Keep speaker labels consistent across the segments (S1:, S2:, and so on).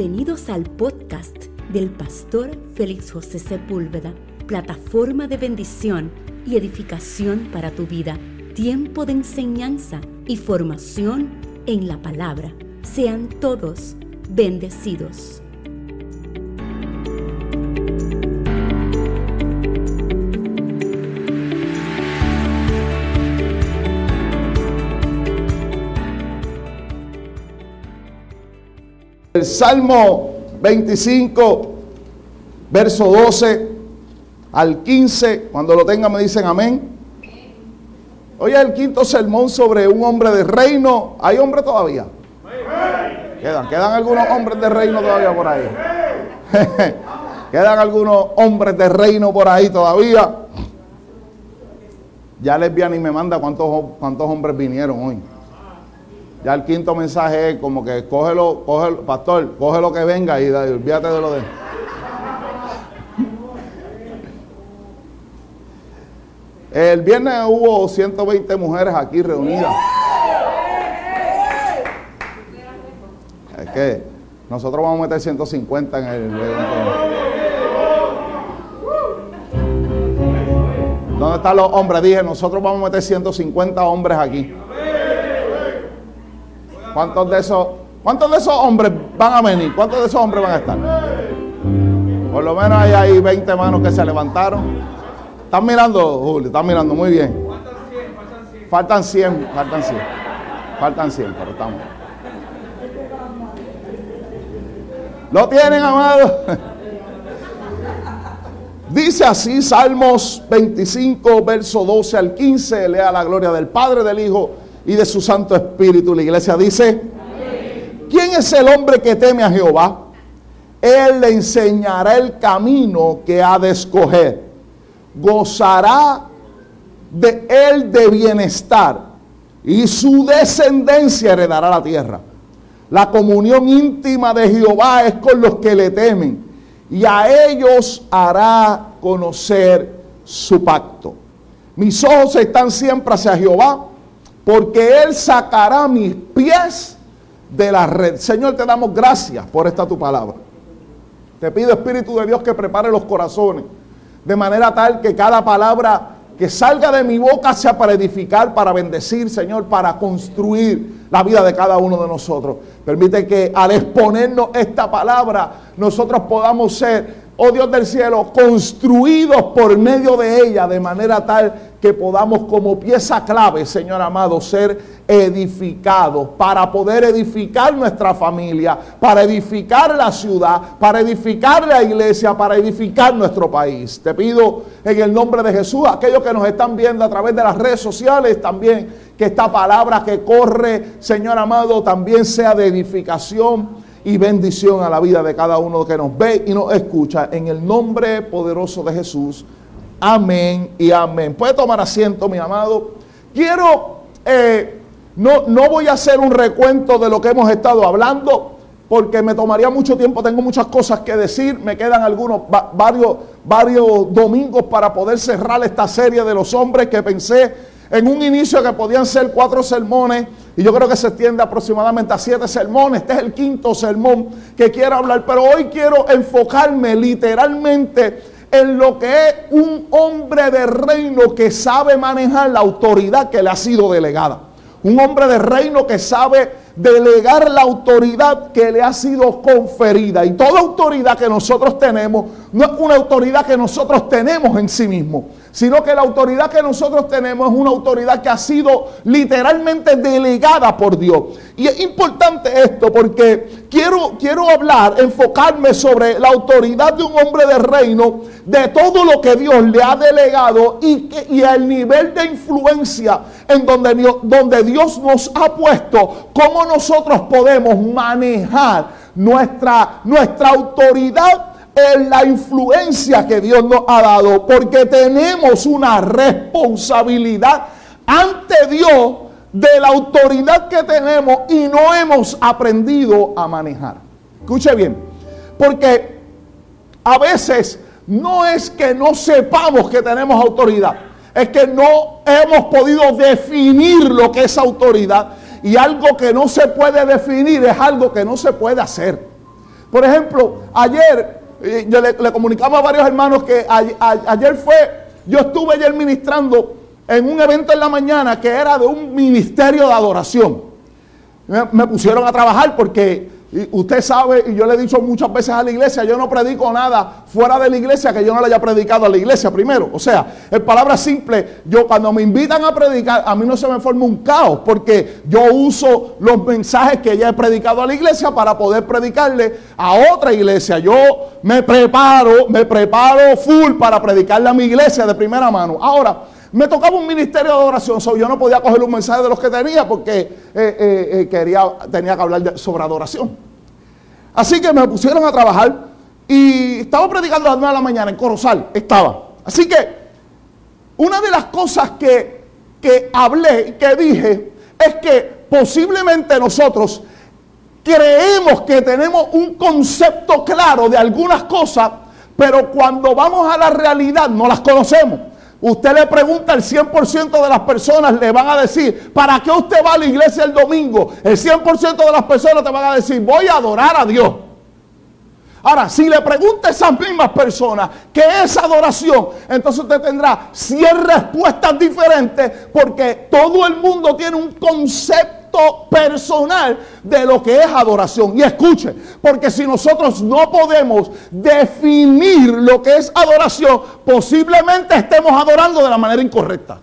S1: Bienvenidos al podcast del pastor Félix José Sepúlveda, plataforma de bendición y edificación para tu vida, tiempo de enseñanza y formación en la palabra. Sean todos bendecidos.
S2: El Salmo 25, verso 12 al 15, cuando lo tengan me dicen amén. Hoy es el quinto sermón sobre un hombre de reino. ¿Hay hombre todavía? Quedan, quedan algunos hombres de reino todavía por ahí. quedan algunos hombres de reino por ahí todavía. Ya lesbiana y me manda cuántos, cuántos hombres vinieron hoy. Ya el quinto mensaje es como que cógelo, cógelo, pastor, coge lo que venga y, olvídate de lo de. El viernes hubo 120 mujeres aquí reunidas. Es que nosotros vamos a meter 150 en el ¿Dónde están los hombres? Dije, nosotros vamos a meter 150 hombres aquí. ¿Cuántos de esos, cuántos de esos hombres van a venir? ¿Cuántos de esos hombres van a estar? Por lo menos hay ahí 20 manos que se levantaron. ¿Están mirando, Julio? ¿Están mirando? Muy bien. Faltan 100, faltan 100. Faltan 100, pero estamos. ¿Lo tienen, amado? Dice así Salmos 25, verso 12 al 15. Lea la gloria del Padre, del Hijo y de su Santo Espíritu. La iglesia dice, ¿quién es el hombre que teme a Jehová? Él le enseñará el camino que ha de escoger. Gozará de él de bienestar y su descendencia heredará la tierra. La comunión íntima de Jehová es con los que le temen y a ellos hará conocer su pacto. Mis ojos están siempre hacia Jehová porque Él sacará mis pies de la red. Señor, te damos gracias por esta tu palabra. Te pido, Espíritu de Dios, que prepare los corazones de manera tal que cada palabra que salga de mi boca sea para edificar, para bendecir, Señor, para construir la vida de cada uno de nosotros. Permite que al exponernos esta palabra, nosotros podamos ser oh Dios del cielo, construidos por medio de ella, de manera tal que podamos como pieza clave, Señor amado, ser edificados para poder edificar nuestra familia, para edificar la ciudad, para edificar la iglesia, para edificar nuestro país. Te pido en el nombre de Jesús, aquellos que nos están viendo a través de las redes sociales también, que esta palabra que corre, Señor amado, también sea de edificación y bendición a la vida de cada uno que nos ve y nos escucha. En el nombre poderoso de Jesús. Amén y amén. Puede tomar asiento, mi amado. Quiero, eh, no, no voy a hacer un recuento de lo que hemos estado hablando, porque me tomaría mucho tiempo, tengo muchas cosas que decir, me quedan algunos, varios, varios domingos para poder cerrar esta serie de los hombres que pensé en un inicio que podían ser cuatro sermones, y yo creo que se extiende aproximadamente a siete sermones. Este es el quinto sermón que quiero hablar, pero hoy quiero enfocarme literalmente en lo que es un hombre de reino que sabe manejar la autoridad que le ha sido delegada. Un hombre de reino que sabe delegar la autoridad que le ha sido conferida. Y toda autoridad que nosotros tenemos no es una autoridad que nosotros tenemos en sí mismo, sino que la autoridad que nosotros tenemos es una autoridad que ha sido literalmente delegada por Dios. Y es importante esto porque quiero, quiero hablar, enfocarme sobre la autoridad de un hombre de reino, de todo lo que Dios le ha delegado y, y el nivel de influencia en donde, donde Dios nos ha puesto, cómo nosotros podemos manejar nuestra, nuestra autoridad en la influencia que Dios nos ha dado, porque tenemos una responsabilidad ante Dios de la autoridad que tenemos y no hemos aprendido a manejar. Escuche bien, porque a veces no es que no sepamos que tenemos autoridad, es que no hemos podido definir lo que es autoridad y algo que no se puede definir es algo que no se puede hacer. Por ejemplo, ayer yo le, comunicaba a varios hermanos que ayer fue, yo estuve ayer ministrando en un evento en la mañana que era de un ministerio de adoración. me pusieron a trabajar porque y usted sabe, y yo le he dicho muchas veces a la iglesia, yo no predico nada fuera de la iglesia que yo no le haya predicado a la iglesia primero. O sea, en palabras simples, yo cuando me invitan a predicar, a mí no se me forma un caos, porque yo uso los mensajes que ya he predicado a la iglesia para poder predicarle a otra iglesia. Yo me preparo, me preparo full para predicarle a mi iglesia de primera mano. Ahora, me tocaba un ministerio de adoración, yo no podía coger un mensaje de los que tenía porque eh, eh, eh, quería, tenía que hablar sobre adoración. Así que me pusieron a trabajar y estaba predicando a las 9 de la mañana en Corozal, estaba. Así que una de las cosas que, que hablé, que dije, es que posiblemente nosotros creemos que tenemos un concepto claro de algunas cosas, pero cuando vamos a la realidad no las conocemos. Usted le pregunta al 100% de las personas, le van a decir, ¿para qué usted va a la iglesia el domingo? El 100% de las personas te van a decir, voy a adorar a Dios. Ahora, si le pregunta a esas mismas personas qué es adoración, entonces usted tendrá 100 respuestas diferentes porque todo el mundo tiene un concepto personal de lo que es adoración. Y escuche, porque si nosotros no podemos definir lo que es adoración, posiblemente estemos adorando de la manera incorrecta.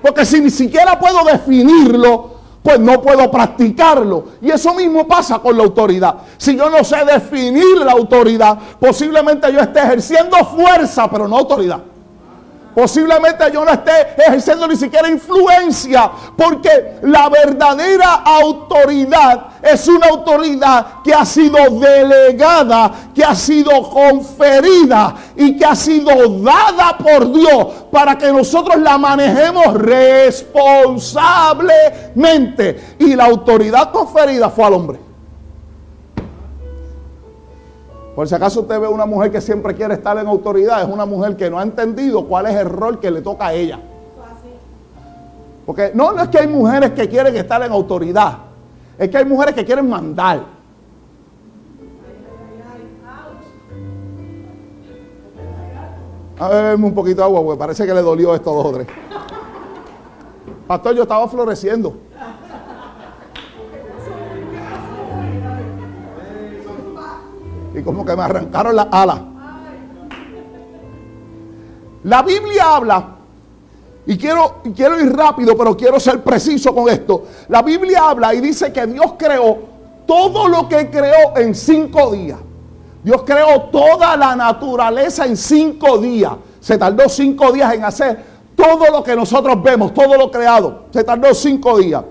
S2: Porque si ni siquiera puedo definirlo, pues no puedo practicarlo. Y eso mismo pasa con la autoridad. Si yo no sé definir la autoridad, posiblemente yo esté ejerciendo fuerza, pero no autoridad. Posiblemente yo no esté ejerciendo ni siquiera influencia, porque la verdadera autoridad es una autoridad que ha sido delegada, que ha sido conferida y que ha sido dada por Dios para que nosotros la manejemos responsablemente. Y la autoridad conferida fue al hombre. Por si acaso usted ve una mujer que siempre quiere estar en autoridad, es una mujer que no ha entendido cuál es el rol que le toca a ella. Porque no, no es que hay mujeres que quieren estar en autoridad, es que hay mujeres que quieren mandar. A ver, un poquito de agua, porque parece que le dolió esto a dos tres. Pastor, yo estaba floreciendo. Y como que me arrancaron las alas. La Biblia habla, y quiero, quiero ir rápido, pero quiero ser preciso con esto. La Biblia habla y dice que Dios creó todo lo que creó en cinco días. Dios creó toda la naturaleza en cinco días. Se tardó cinco días en hacer todo lo que nosotros vemos, todo lo creado. Se tardó cinco días.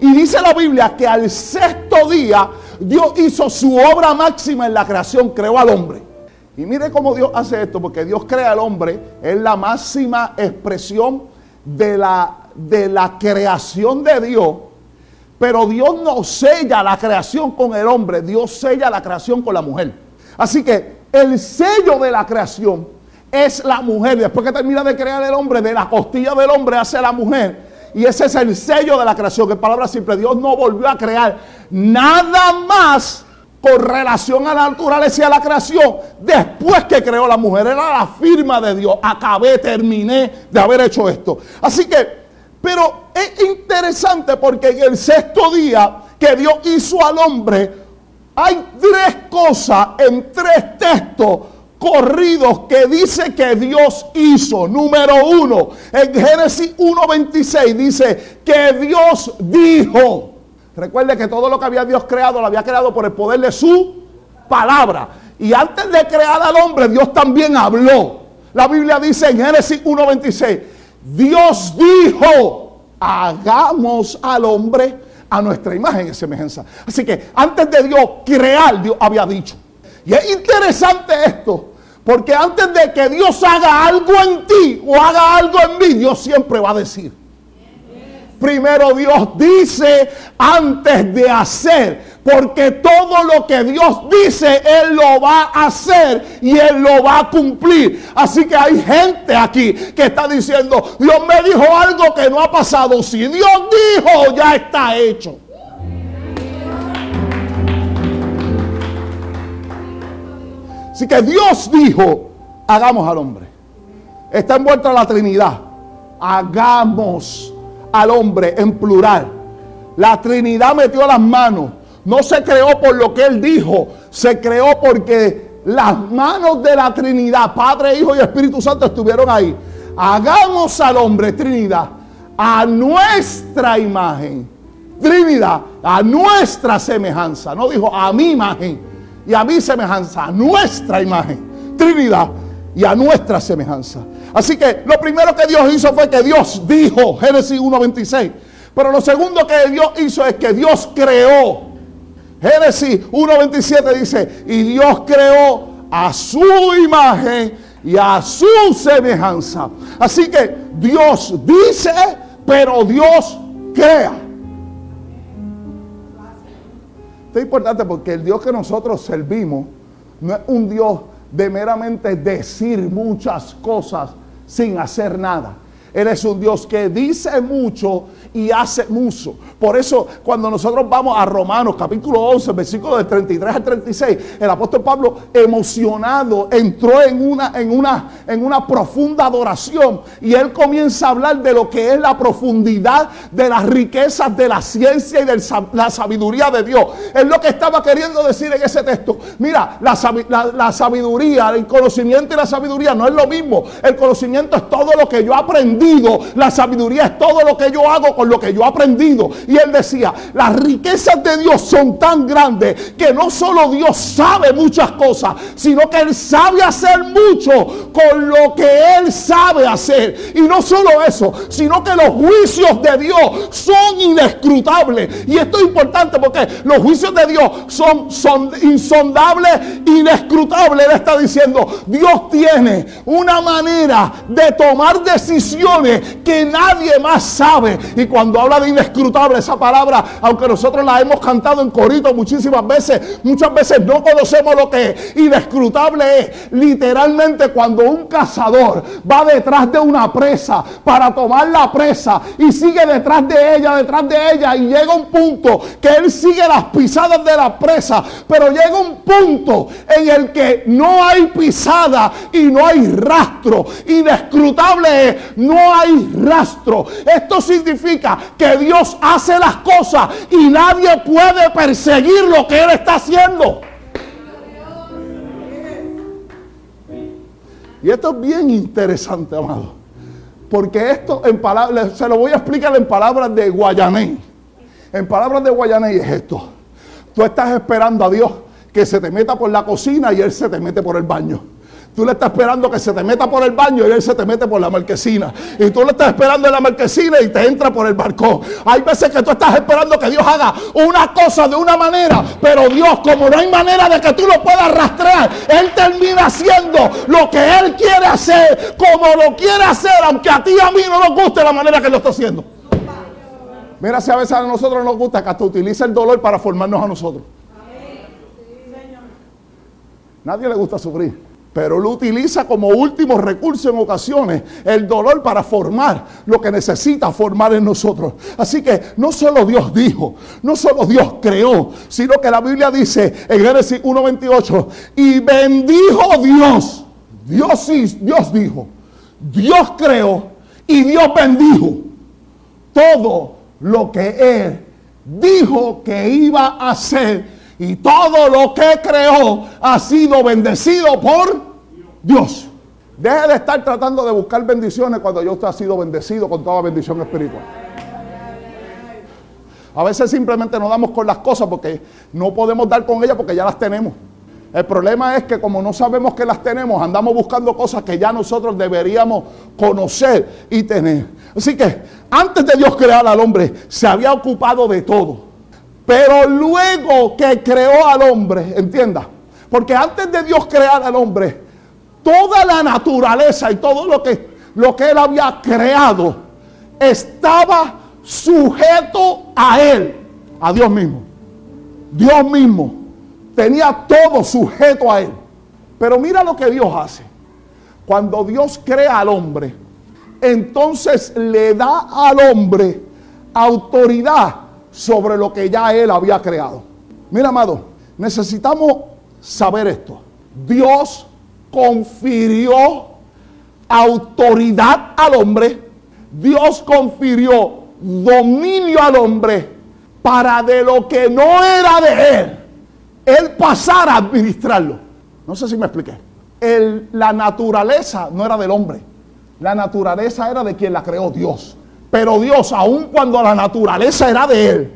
S2: Y dice la Biblia que al sexto día Dios hizo su obra máxima en la creación, creó al hombre. Y mire cómo Dios hace esto, porque Dios crea al hombre, es la máxima expresión de la, de la creación de Dios. Pero Dios no sella la creación con el hombre, Dios sella la creación con la mujer. Así que el sello de la creación es la mujer. Después que termina de crear el hombre, de la costilla del hombre hace la mujer. Y ese es el sello de la creación. Que palabra simple, Dios no volvió a crear nada más con relación a la naturaleza y a la creación. Después que creó la mujer, era la firma de Dios. Acabé, terminé de haber hecho esto. Así que, pero es interesante porque en el sexto día que Dios hizo al hombre, hay tres cosas en tres textos corridos que dice que Dios hizo. Número uno, en Génesis 1.26 dice que Dios dijo. Recuerde que todo lo que había Dios creado lo había creado por el poder de su palabra. Y antes de crear al hombre, Dios también habló. La Biblia dice en Génesis 1.26, Dios dijo, hagamos al hombre a nuestra imagen y semejanza. Así que antes de Dios crear, Dios había dicho. Y es interesante esto, porque antes de que Dios haga algo en ti o haga algo en mí, Dios siempre va a decir. Primero Dios dice antes de hacer. Porque todo lo que Dios dice, Él lo va a hacer y Él lo va a cumplir. Así que hay gente aquí que está diciendo, Dios me dijo algo que no ha pasado. Si Dios dijo, ya está hecho. Así que Dios dijo, hagamos al hombre. Está envuelta la Trinidad. Hagamos al hombre en plural. La Trinidad metió las manos. No se creó por lo que Él dijo, se creó porque las manos de la Trinidad, Padre, Hijo y Espíritu Santo estuvieron ahí. Hagamos al hombre, Trinidad, a nuestra imagen. Trinidad, a nuestra semejanza. No dijo a mi imagen y a mi semejanza, a nuestra imagen. Trinidad y a nuestra semejanza. Así que lo primero que Dios hizo fue que Dios dijo, Génesis 1.26. Pero lo segundo que Dios hizo es que Dios creó. Génesis 1.27 dice, y Dios creó a su imagen y a su semejanza. Así que Dios dice, pero Dios crea. Esto es importante porque el Dios que nosotros servimos no es un Dios de meramente decir muchas cosas sin hacer nada. Él es un Dios que dice mucho y hace mucho. Por eso cuando nosotros vamos a Romanos capítulo 11, versículo de 33 al 36, el apóstol Pablo emocionado entró en una, en una, en una profunda adoración y él comienza a hablar de lo que es la profundidad de las riquezas de la ciencia y de la sabiduría de Dios. Es lo que estaba queriendo decir en ese texto. Mira, la, la sabiduría, el conocimiento y la sabiduría no es lo mismo. El conocimiento es todo lo que yo aprendí la sabiduría es todo lo que yo hago lo que yo he aprendido. Y él decía, las riquezas de Dios son tan grandes que no solo Dios sabe muchas cosas, sino que Él sabe hacer mucho con lo que Él sabe hacer. Y no solo eso, sino que los juicios de Dios son inescrutables. Y esto es importante porque los juicios de Dios son, son insondables, inescrutables. Él está diciendo, Dios tiene una manera de tomar decisiones que nadie más sabe. Y cuando habla de inescrutable, esa palabra, aunque nosotros la hemos cantado en corito muchísimas veces, muchas veces no conocemos lo que es. Inescrutable es literalmente cuando un cazador va detrás de una presa para tomar la presa y sigue detrás de ella, detrás de ella, y llega un punto que él sigue las pisadas de la presa, pero llega un punto en el que no hay pisada y no hay rastro. Inescrutable es, no hay rastro. Esto significa que Dios hace las cosas y nadie puede perseguir lo que Él está haciendo. Y esto es bien interesante, amado. Porque esto en palabras, se lo voy a explicar en palabras de Guayaney. En palabras de Guayaney es esto. Tú estás esperando a Dios que se te meta por la cocina y Él se te mete por el baño. Tú le estás esperando que se te meta por el baño y él se te mete por la marquesina. Y tú le estás esperando en la marquesina y te entra por el balcón. Hay veces que tú estás esperando que Dios haga una cosa de una manera, pero Dios, como no hay manera de que tú lo puedas rastrear, Él termina haciendo lo que Él quiere hacer, como lo quiere hacer, aunque a ti y a mí no nos guste la manera que lo está haciendo. Mira si a veces a nosotros nos gusta que hasta utiliza el dolor para formarnos a nosotros. Nadie le gusta sufrir pero lo utiliza como último recurso en ocasiones, el dolor para formar lo que necesita formar en nosotros. Así que no solo Dios dijo, no solo Dios creó, sino que la Biblia dice en Génesis 1.28, y bendijo Dios, Dios sí, Dios dijo, Dios creó y Dios bendijo todo lo que Él dijo que iba a hacer y todo lo que creó ha sido bendecido por Dios. Deje de estar tratando de buscar bendiciones cuando yo ha sido bendecido con toda bendición espiritual. A veces simplemente no damos con las cosas porque no podemos dar con ellas porque ya las tenemos. El problema es que como no sabemos que las tenemos, andamos buscando cosas que ya nosotros deberíamos conocer y tener. Así que antes de Dios crear al hombre, se había ocupado de todo. Pero luego que creó al hombre, entienda, porque antes de Dios crear al hombre, toda la naturaleza y todo lo que, lo que él había creado estaba sujeto a él, a Dios mismo. Dios mismo tenía todo sujeto a él. Pero mira lo que Dios hace. Cuando Dios crea al hombre, entonces le da al hombre autoridad sobre lo que ya él había creado. Mira, amado, necesitamos saber esto. Dios confirió autoridad al hombre, Dios confirió dominio al hombre para de lo que no era de él, él pasara a administrarlo. No sé si me expliqué. la naturaleza no era del hombre, la naturaleza era de quien la creó Dios. Pero Dios, aun cuando la naturaleza era de él,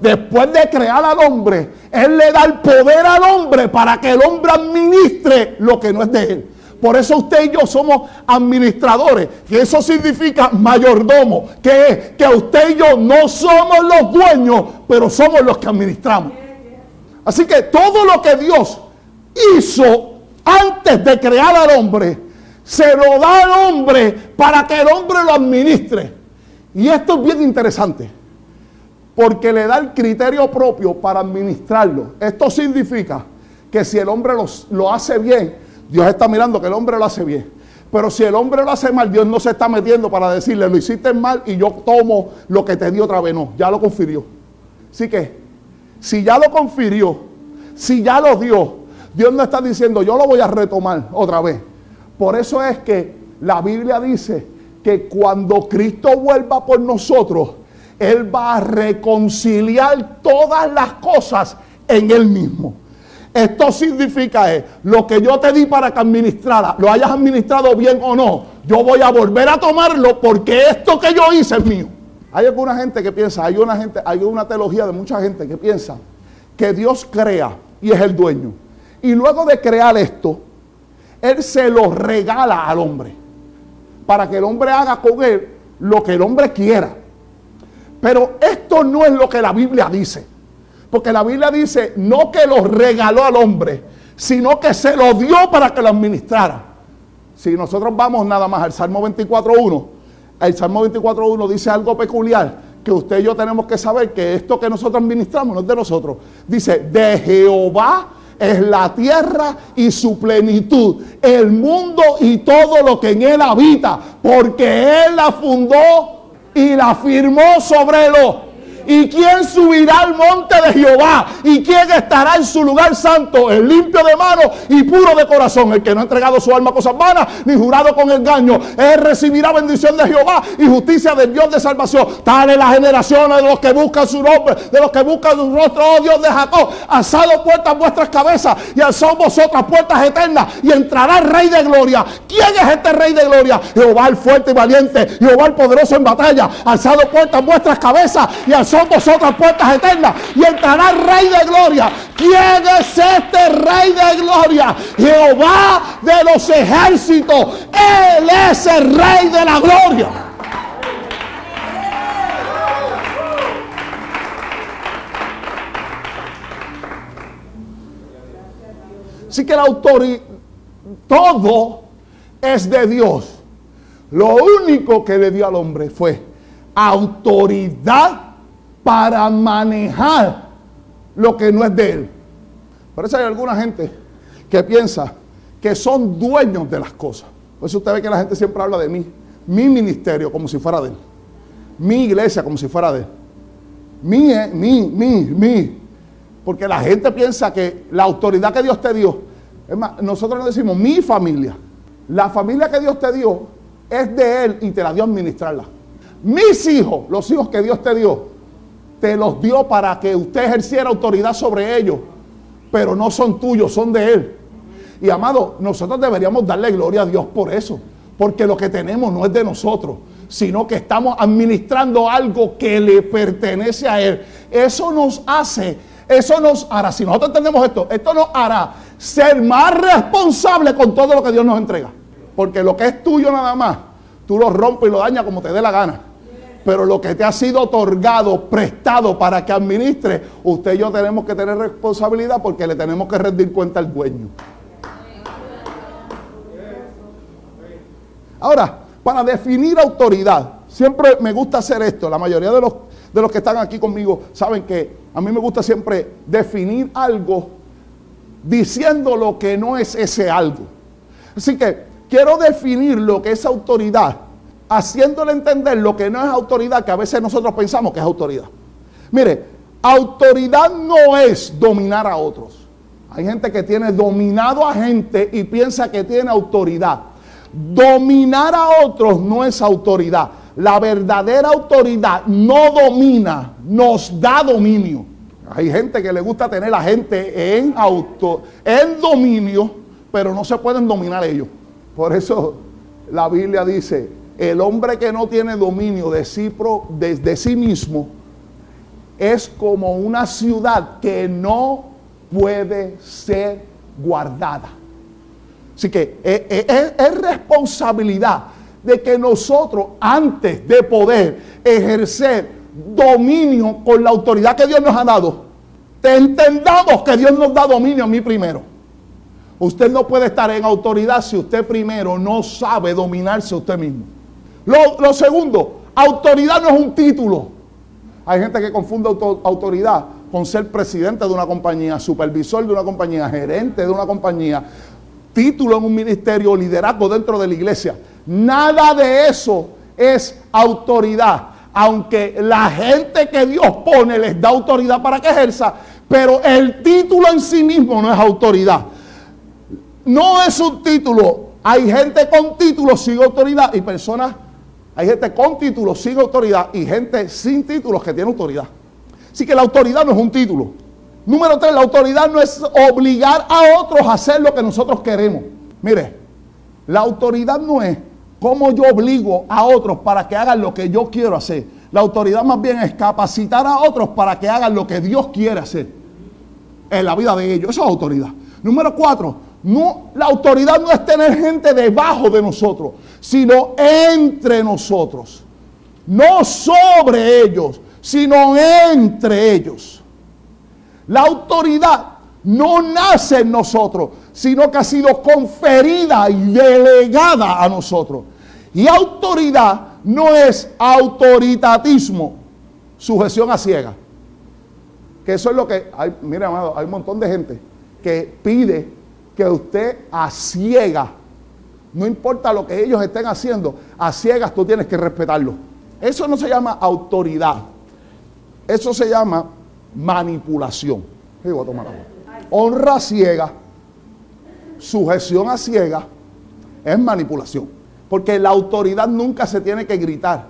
S2: después de crear al hombre, Él le da el poder al hombre para que el hombre administre lo que no es de Él. Por eso usted y yo somos administradores. Y eso significa mayordomo. Que es que usted y yo no somos los dueños, pero somos los que administramos. Así que todo lo que Dios hizo antes de crear al hombre, se lo da al hombre para que el hombre lo administre. Y esto es bien interesante. Porque le da el criterio propio para administrarlo. Esto significa que si el hombre lo hace bien, Dios está mirando que el hombre lo hace bien. Pero si el hombre lo hace mal, Dios no se está metiendo para decirle, lo hiciste mal y yo tomo lo que te di otra vez. No, ya lo confirió. Así que, si ya lo confirió, si ya lo dio, Dios no está diciendo, yo lo voy a retomar otra vez. Por eso es que la Biblia dice que cuando Cristo vuelva por nosotros, Él va a reconciliar todas las cosas en Él mismo. Esto significa es, lo que yo te di para que administrara, lo hayas administrado bien o no, yo voy a volver a tomarlo porque esto que yo hice es mío. Hay alguna gente que piensa, hay una gente, hay una teología de mucha gente que piensa que Dios crea y es el dueño. Y luego de crear esto, Él se lo regala al hombre para que el hombre haga con él lo que el hombre quiera. Pero esto no es lo que la Biblia dice. Porque la Biblia dice no que lo regaló al hombre, sino que se lo dio para que lo administrara. Si nosotros vamos nada más al Salmo 24.1, el Salmo 24.1 dice algo peculiar que usted y yo tenemos que saber que esto que nosotros administramos no es de nosotros. Dice, de Jehová es la tierra y su plenitud, el mundo y todo lo que en él habita, porque él la fundó y la firmó sobre los ¿Y quién subirá al monte de Jehová? ¿Y quién estará en su lugar santo? El limpio de mano y puro de corazón. El que no ha entregado su alma a cosas vanas ni jurado con engaño. Él recibirá bendición de Jehová y justicia del Dios de salvación. Tal es la generaciones de los que buscan su nombre, de los que buscan su rostro, oh Dios de Jacob. Alzado puertas vuestras cabezas y alzado vosotras puertas eternas y entrará el Rey de Gloria. ¿Quién es este Rey de Gloria? Jehová el fuerte y valiente, Jehová el poderoso en batalla. Alzado puertas vuestras cabezas y alzado son vosotras puertas eternas y entrará el Rey de Gloria. ¿Quién es este Rey de Gloria? Jehová de los ejércitos. Él es el Rey de la Gloria. Así que la autoridad, todo es de Dios. Lo único que le dio al hombre fue autoridad para manejar lo que no es de él. Por eso hay alguna gente que piensa que son dueños de las cosas. Por eso usted ve que la gente siempre habla de mí. Mi ministerio como si fuera de él. Mi iglesia como si fuera de él. Mi, eh, mi, mi, mi. Porque la gente piensa que la autoridad que Dios te dio, nosotros no decimos mi familia. La familia que Dios te dio es de Él y te la dio a administrarla. Mis hijos, los hijos que Dios te dio, te los dio para que usted ejerciera autoridad sobre ellos, pero no son tuyos, son de Él. Y amado, nosotros deberíamos darle gloria a Dios por eso, porque lo que tenemos no es de nosotros, sino que estamos administrando algo que le pertenece a Él. Eso nos hace, eso nos hará, si nosotros entendemos esto, esto nos hará ser más responsables con todo lo que Dios nos entrega. Porque lo que es tuyo nada más, tú lo rompes y lo dañas como te dé la gana. Pero lo que te ha sido otorgado, prestado para que administre, usted y yo tenemos que tener responsabilidad porque le tenemos que rendir cuenta al dueño. Ahora, para definir autoridad, siempre me gusta hacer esto. La mayoría de los, de los que están aquí conmigo saben que a mí me gusta siempre definir algo diciendo lo que no es ese algo. Así que quiero definir lo que es autoridad haciéndole entender lo que no es autoridad, que a veces nosotros pensamos que es autoridad. Mire, autoridad no es dominar a otros. Hay gente que tiene dominado a gente y piensa que tiene autoridad. Dominar a otros no es autoridad. La verdadera autoridad no domina, nos da dominio. Hay gente que le gusta tener a gente en auto, en dominio, pero no se pueden dominar ellos. Por eso la Biblia dice, el hombre que no tiene dominio de sí, de sí mismo es como una ciudad que no puede ser guardada. Así que eh, eh, es, responsabilidad de que nosotros, antes de poder ejercer dominio con la autoridad que Dios nos ha dado, entendamos que Dios nos da dominio a mí primero. Usted no puede estar en autoridad si usted primero no sabe dominarse usted mismo. Lo, segundo, autoridad no es un título. Hay gente que confunde autoridad con ser presidente de una compañía, supervisor de una compañía, gerente de una compañía, título en un ministerio, liderazgo dentro de la iglesia. Nada de eso es autoridad. Aunque la gente que Dios pone les da autoridad para que ejerza, pero el título en sí mismo no es autoridad. No es un título. Hay gente con título sin autoridad y personas, hay gente con título sin autoridad y gente sin títulos que tiene autoridad. Así que la autoridad no es un título. Número tres, la autoridad no es obligar a otros a hacer lo que nosotros queremos. Mire, la autoridad no es cómo yo obligo a otros para que hagan lo que yo quiero hacer. La autoridad más bien es capacitar a otros para que hagan lo que Dios quiere hacer en la vida de ellos. Eso es autoridad. Número cuatro, no, la autoridad no es tener gente debajo de nosotros, sino entre nosotros. No sobre ellos, sino entre ellos. La autoridad no nace en nosotros, sino que ha sido conferida y delegada a nosotros. Y autoridad no es autoritatismo, sujeción a ciega. Que eso es lo que hay, mire amado, hay un montón de gente que pide que usted a ciega, no importa lo que ellos estén haciendo, a ciegas tú tienes que respetarlo. Eso no se llama autoridad. Eso se llama manipulación. Honra ciega, sujeción a ciega, es manipulación. Porque la autoridad nunca se tiene que gritar.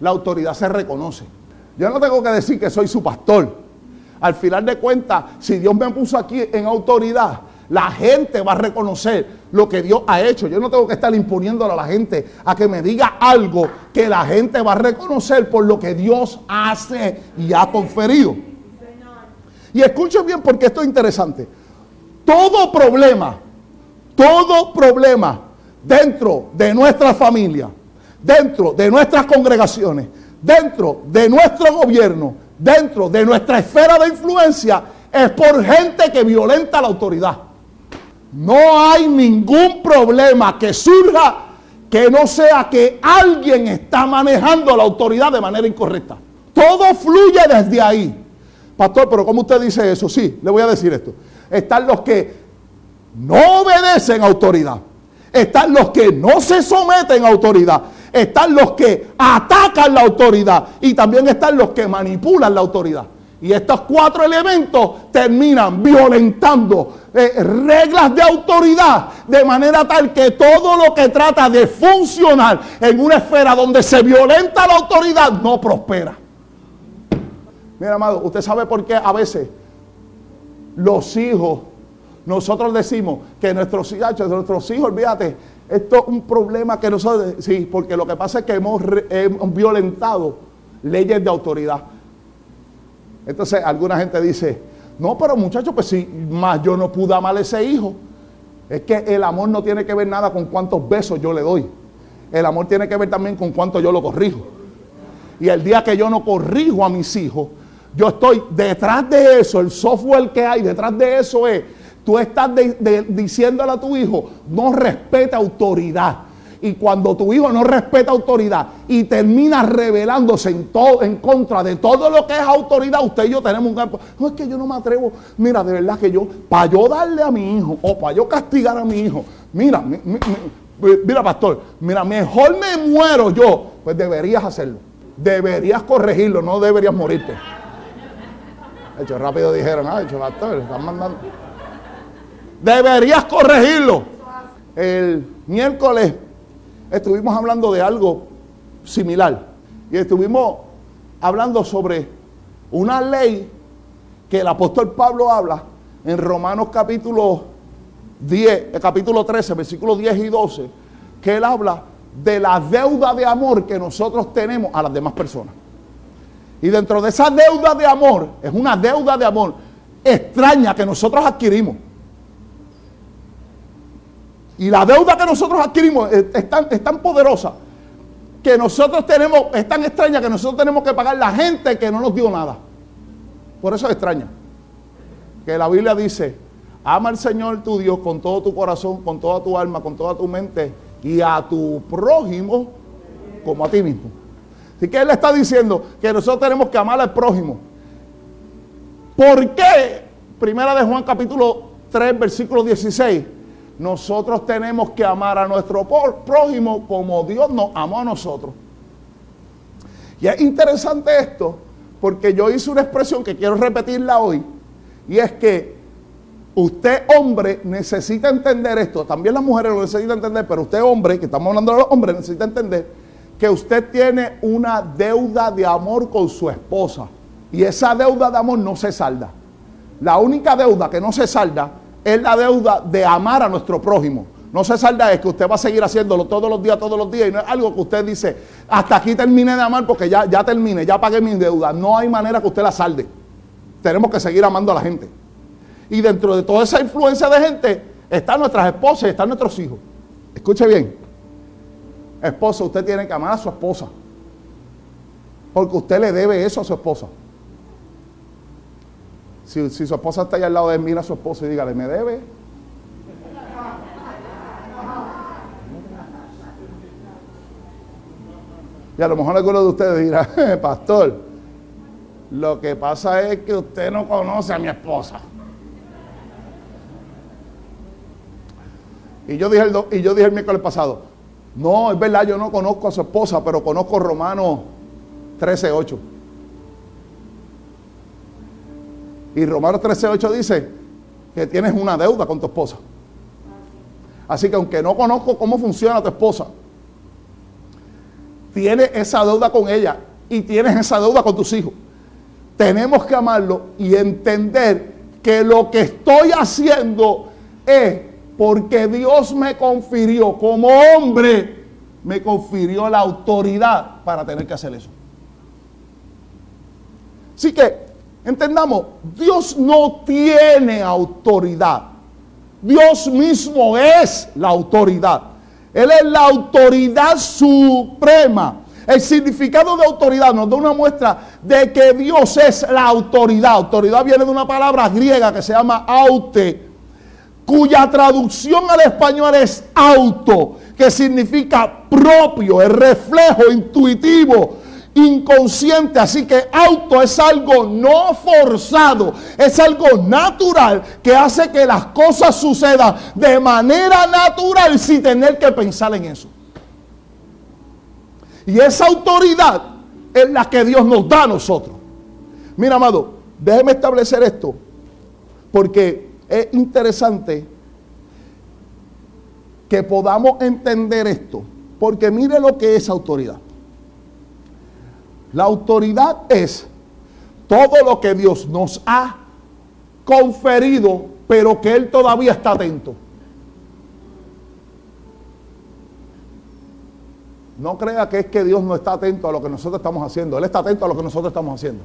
S2: La autoridad se reconoce. Yo no tengo que decir que soy su pastor. Al final de cuentas, si Dios me puso aquí en autoridad, la gente va a reconocer lo que Dios ha hecho. Yo no tengo que estar imponiéndole a la gente a que me diga algo que la gente va a reconocer por lo que Dios hace y ha conferido. Y escuchen bien porque esto es interesante. Todo problema, todo problema dentro de nuestra familia, dentro de nuestras congregaciones, dentro de nuestro gobierno, dentro de nuestra esfera de influencia, es por gente que violenta la autoridad. No hay ningún problema que surja que no sea que alguien está manejando la autoridad de manera incorrecta. Todo fluye desde ahí. Pastor, pero ¿cómo usted dice eso? Sí, le voy a decir esto. Están los que no obedecen autoridad. Están los que no se someten a autoridad. Están los que atacan la autoridad. Y también están los que manipulan la autoridad. Y estos cuatro elementos terminan violentando eh, reglas de autoridad de manera tal que todo lo que trata de funcionar en una esfera donde se violenta la autoridad no prospera. Mira, amado, usted sabe por qué a veces los hijos, nosotros decimos que nuestros hijos, nuestros hijos, olvídate, esto es un problema que nosotros, sí, porque lo que pasa es que hemos, hemos violentado leyes de autoridad. Entonces alguna gente dice, no, pero muchachos, pues si más yo no pude amar a ese hijo. Es que el amor no tiene que ver nada con cuántos besos yo le doy. El amor tiene que ver también con cuánto yo lo corrijo. Y el día que yo no corrijo a mis hijos, yo estoy detrás de eso, el software que hay detrás de eso es, tú estás diciéndole a tu hijo, no respeta autoridad. Y cuando tu hijo no respeta autoridad y termina rebelándose en, todo, en contra de todo lo que es autoridad, usted y yo tenemos un campo. No es que yo no me atrevo. Mira, de verdad que yo, para yo darle a mi hijo o para yo castigar a mi hijo, mira, mira, pastor, mira, mejor me muero yo. Pues deberías hacerlo. Deberías corregirlo, no deberías morirte. De hecho, rápido dijeron, ah, hecho, pastor, están mandando. Deberías corregirlo. El miércoles estuvimos hablando de algo similar. Y estuvimos hablando sobre una ley que el apóstol Pablo habla en Romanos capítulo 10, eh, capítulo 13, versículos 10 y 12, que él habla de la deuda de amor que nosotros tenemos a las demás personas. Y dentro de esa deuda de amor, es una deuda de amor extraña que nosotros adquirimos. Y la deuda que nosotros adquirimos es, tan, poderosa que nosotros tenemos, es tan extraña que nosotros tenemos que pagar la gente que no nos dio nada. Por eso es extraña. Que la Biblia dice, ama al Señor tu Dios con todo tu corazón, con toda tu alma, con toda tu mente y a tu prójimo como a ti mismo. Así que Él está diciendo que nosotros tenemos que amar al prójimo. ¿Por qué? Primera de Juan capítulo 3, versículo 16 nosotros tenemos que amar a nuestro prójimo como Dios nos amó a nosotros. Y es interesante esto, porque yo hice una expresión que quiero repetirla hoy, y es que usted hombre necesita entender esto, también las mujeres lo necesitan entender, pero usted hombre, que estamos hablando de los hombres, necesita entender que usted tiene una deuda de amor con su esposa, y esa deuda de amor no se salda. La única deuda que no se salda es la deuda de amar a nuestro prójimo. No se salda es que usted va a seguir haciéndolo todos los días, todos los días, y no es algo que usted dice, hasta aquí termine de amar porque ya, ya termine, ya pagué mis deudas. No hay manera que usted la salde. Tenemos que seguir amando a la gente. Y dentro de toda esa influencia de gente están nuestras esposas y están nuestros hijos. Escuche bien. Esposa, usted tiene que amar a su esposa. Porque usted le debe eso a su esposa. Si, su esposa está ahí al lado de él, mira a su esposo y dígale, ¿me debe? Y a lo mejor alguno de ustedes dirá, pastor, lo que pasa es que usted no conoce a mi esposa. Y yo dije el, y yo dije el miércoles pasado, no, es verdad, yo no conozco a su esposa, pero conozco Romanos 13.8. Y Romanos 13:8 dice que tienes una deuda con tu esposa. Así que aunque no conozco cómo funciona tu esposa, tienes esa deuda con ella y tienes esa deuda con tus hijos. Tenemos que amarlo y entender que lo que estoy haciendo es porque Dios me confirió como hombre, me confirió la autoridad para tener que hacer eso. Así que Entendamos, Dios no tiene autoridad. Dios mismo es la autoridad. Él es la autoridad suprema. El significado de autoridad nos da una muestra de que Dios es la autoridad. Autoridad viene de una palabra griega que se llama aute, cuya traducción al español es auto, que significa propio, el reflejo intuitivo inconsciente. Así que auto es algo no forzado, es algo natural que hace que las cosas sucedan de manera natural sin tener que pensar en eso. Y esa autoridad es la que Dios nos da a nosotros. Mira, amado, déjeme establecer esto, porque es interesante que podamos entender esto, porque mire lo que es autoridad. La autoridad es todo lo que Dios nos ha conferido, pero que Él todavía está atento. No crea que es que Dios no está atento a lo que nosotros estamos haciendo. Él está atento a lo que nosotros estamos haciendo.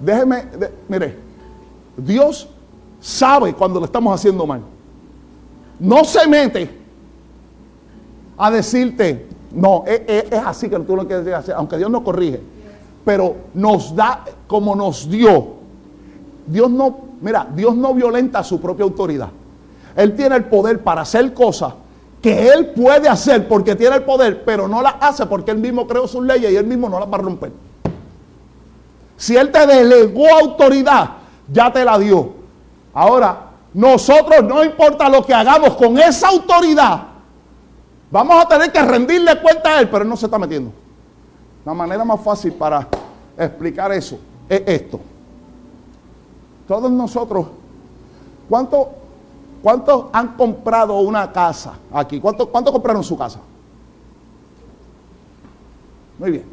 S2: Déjeme, mire, Dios sabe cuando lo estamos haciendo mal. No se mete a decirte, no, es, así que tú lo quieres hacer, aunque Dios nos corrige. Pero nos da como nos dio. Dios no, mira, Dios no violenta su propia autoridad. Él tiene el poder para hacer cosas que Él puede hacer porque tiene el poder, pero no las hace porque Él mismo creó sus leyes y Él mismo no las va a romper. Si Él te delegó autoridad, ya te la dio. Ahora, nosotros no importa lo que hagamos con esa autoridad, Vamos a tener que rendirle cuenta a él, pero él no se está metiendo. La manera más fácil para explicar eso es esto. todos nosotros, ¿cuántos han comprado una casa aquí? ¿Cuántos cuánto compraron su casa? Muy bien.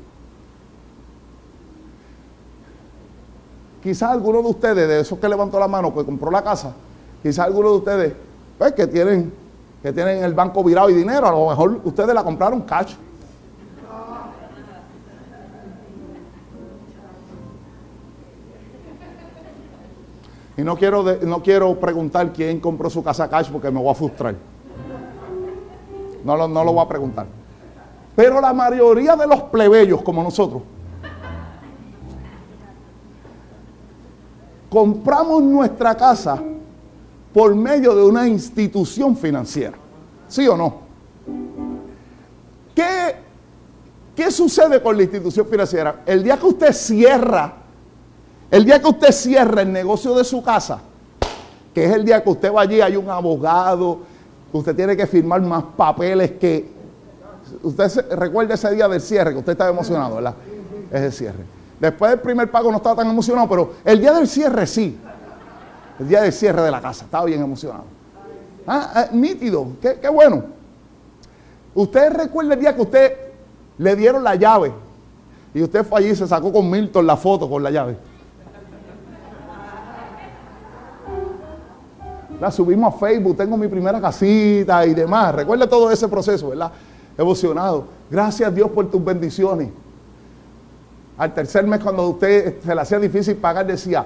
S2: Quizás alguno de ustedes, de esos que levantó la mano, que compró la casa, quizás alguno de ustedes, pues que tienen, que tienen el banco virado y dinero, a lo mejor ustedes la compraron cash. Y no quiero, no quiero preguntar quién compró su casa cash porque me voy a frustrar. No lo, no lo voy a preguntar. Pero la mayoría de los plebeyos como nosotros, compramos nuestra casa por medio de una institución financiera. ¿Sí o no? ¿Qué, ¿Qué sucede con la institución financiera? El día que usted cierra el día que usted cierre el negocio de su casa, que es el día que usted va allí, hay un abogado, usted tiene que firmar más papeles que... Usted recuerda ese día del cierre, que usted estaba emocionado, ¿verdad? Es el cierre. Después del primer pago no estaba tan emocionado, pero el día del cierre sí. El día del cierre de la casa, estaba bien emocionado. Ah, ah nítido, qué, qué bueno. Usted recuerda el día que usted le dieron la llave y usted fue allí y se sacó con Milton la foto con la llave. la subimos a Facebook, tengo mi primera casita y demás. Recuerda todo ese proceso, ¿verdad? Emocionado. Gracias a Dios por tus bendiciones. Al tercer mes, cuando usted se le hacía difícil pagar, decía,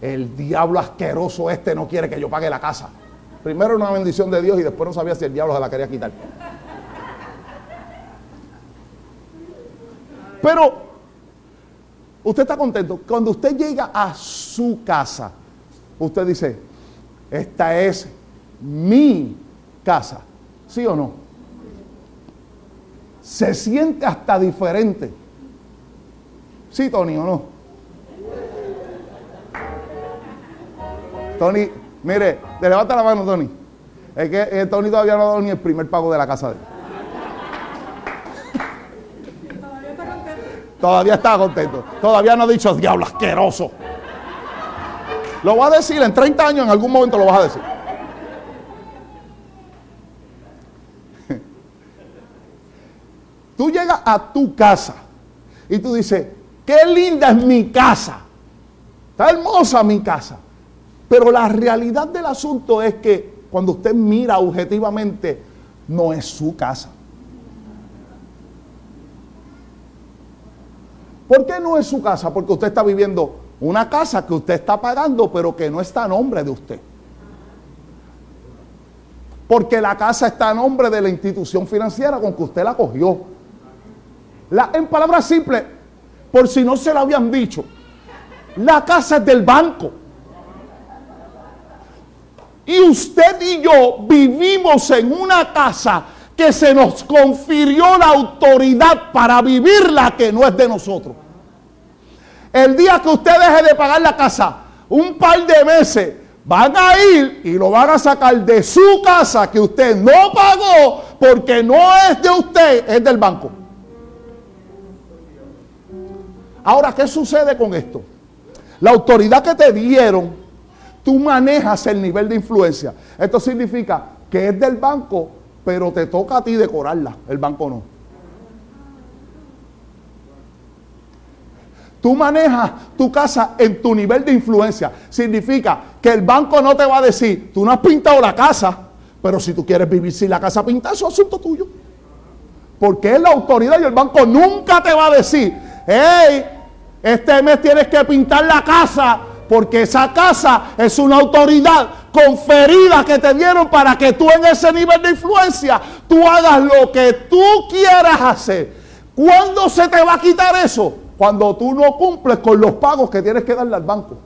S2: el diablo asqueroso este no quiere que yo pague la casa. Primero una bendición de Dios y después no sabía si el diablo se la quería quitar. Pero usted está contento. Cuando usted llega a su casa, usted dice, esta es mi casa. ¿Sí o no? Se siente hasta diferente. ¿Sí, Tony, o no? Tony, mire, te levanta la mano, Tony. Es que eh, Tony todavía no ha dado ni el primer pago de la casa de él. Todavía está contento. Todavía está contento. Todavía no ha dicho, diablo asqueroso. Lo va a decir en 30 años, en algún momento lo vas a decir. Tú llegas a tu casa y tú dices, qué linda es mi casa. Está hermosa mi casa. Pero la realidad del asunto es que cuando usted mira objetivamente, no es su casa. ¿Por qué no es su casa? Porque usted está viviendo una casa que usted está pagando, pero que no está a nombre de usted. Porque la casa está a nombre de la institución financiera con que usted la cogió. La, en palabras simples, por si no se lo habían dicho, la casa es del banco. Y usted y yo vivimos en una casa que se nos confirió la autoridad para vivirla que no es de nosotros. El día que usted deje de pagar la casa, un par de meses, van a ir y lo van a sacar de su casa que usted no pagó porque no es de usted, es del banco. Ahora, ¿qué sucede con esto? La autoridad que te dieron, tú manejas el nivel de influencia. Esto significa que es del banco, pero te toca a ti decorarla, el banco no. Tú manejas tu casa en tu nivel de influencia. Significa que el banco no te va a decir, tú no has pintado la casa, pero si tú quieres vivir sin la casa pintada, eso es asunto tuyo. Porque es la autoridad y el banco nunca te va a decir, hey, este mes tienes que pintar la casa, porque esa casa es una autoridad conferida que te dieron para que tú en ese nivel de influencia, tú hagas lo que tú quieras hacer. ¿Cuándo se te va a quitar eso? cuando tú no cumples con los pagos que tienes que darle al banco.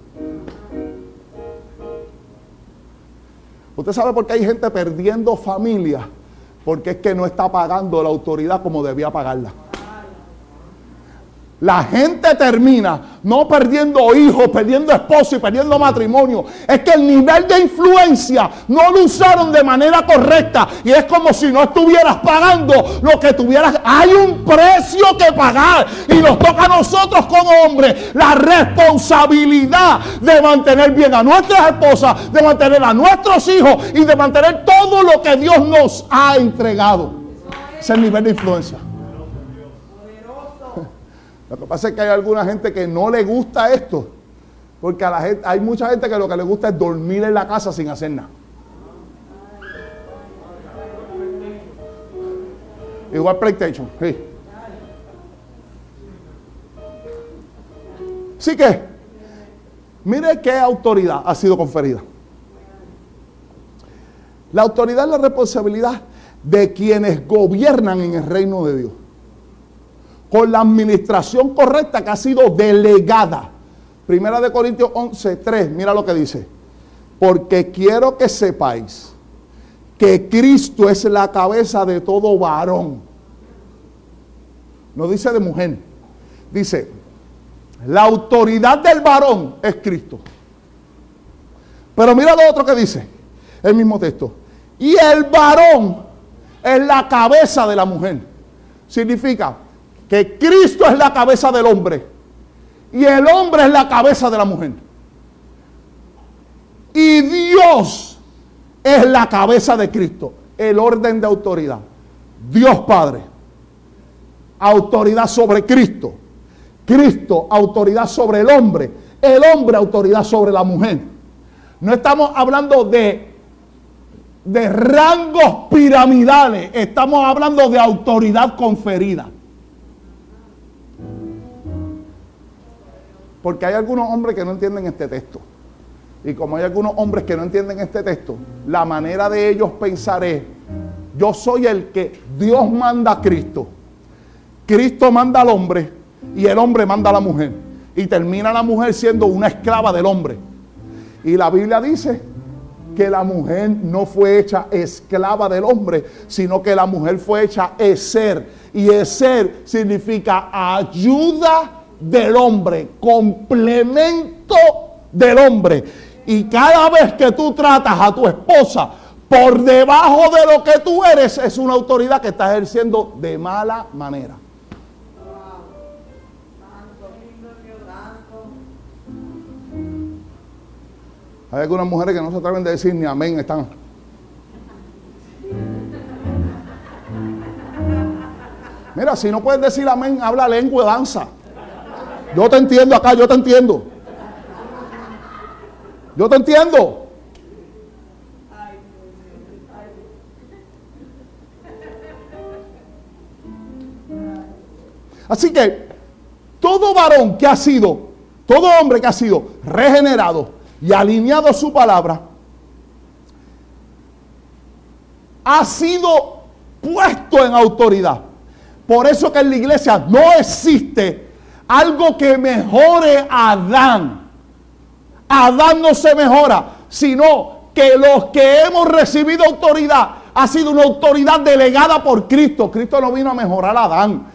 S2: Usted sabe por qué hay gente perdiendo familia, porque es que no está pagando la autoridad como debía pagarla. La gente termina no perdiendo hijos, perdiendo esposo y perdiendo matrimonio. Es que el nivel de influencia no lo usaron de manera correcta. Y es como si no estuvieras pagando lo que tuvieras. Hay un precio que pagar. Y nos toca a nosotros como hombres la responsabilidad de mantener bien a nuestras esposas, de mantener a nuestros hijos y de mantener todo lo que Dios nos ha entregado. Es el nivel de influencia. Lo que pasa es que hay alguna gente que no le gusta esto. Porque a la gente, hay mucha gente que lo que le gusta es dormir en la casa sin hacer nada. Igual PlayStation. Sí. Así que, mire qué autoridad ha sido conferida. La autoridad es la responsabilidad de quienes gobiernan en el reino de Dios con la administración correcta que ha sido delegada. Primera de Corintios 11, 3, mira lo que dice. Porque quiero que sepáis que Cristo es la cabeza de todo varón. No dice de mujer. Dice, la autoridad del varón es Cristo. Pero mira lo otro que dice, el mismo texto. Y el varón es la cabeza de la mujer. Significa, que Cristo es la cabeza del hombre y el hombre es la cabeza de la mujer. Y Dios es la cabeza de Cristo, el orden de autoridad. Dios Padre, autoridad sobre Cristo. Cristo, autoridad sobre el hombre. El hombre, autoridad sobre la mujer. No estamos hablando de, de rangos piramidales, estamos hablando de autoridad conferida. Porque hay algunos hombres que no entienden este texto. Y como hay algunos hombres que no entienden este texto, la manera de ellos pensar es, yo soy el que Dios manda a Cristo. Cristo manda al hombre y el hombre manda a la mujer. Y termina la mujer siendo una esclava del hombre. Y la Biblia dice que la mujer no fue hecha esclava del hombre, sino que la mujer fue hecha ser. Y ser significa ayuda del hombre, complemento del hombre. Y cada vez que tú tratas a tu esposa por debajo de lo que tú eres, es una autoridad que está ejerciendo de mala manera. Hay algunas mujeres que no se atreven a decir ni amén, están. Mira, si no puedes decir amén, habla lengua danza. Yo te entiendo acá, yo te entiendo. Yo te entiendo. Así que todo varón que ha sido, todo hombre que ha sido regenerado y alineado a su palabra, ha sido puesto en autoridad. Por eso que en la iglesia no existe algo que mejore a Adán. Adán no se mejora, sino que los que hemos recibido autoridad ha sido una autoridad delegada por Cristo. Cristo no vino a mejorar a Adán.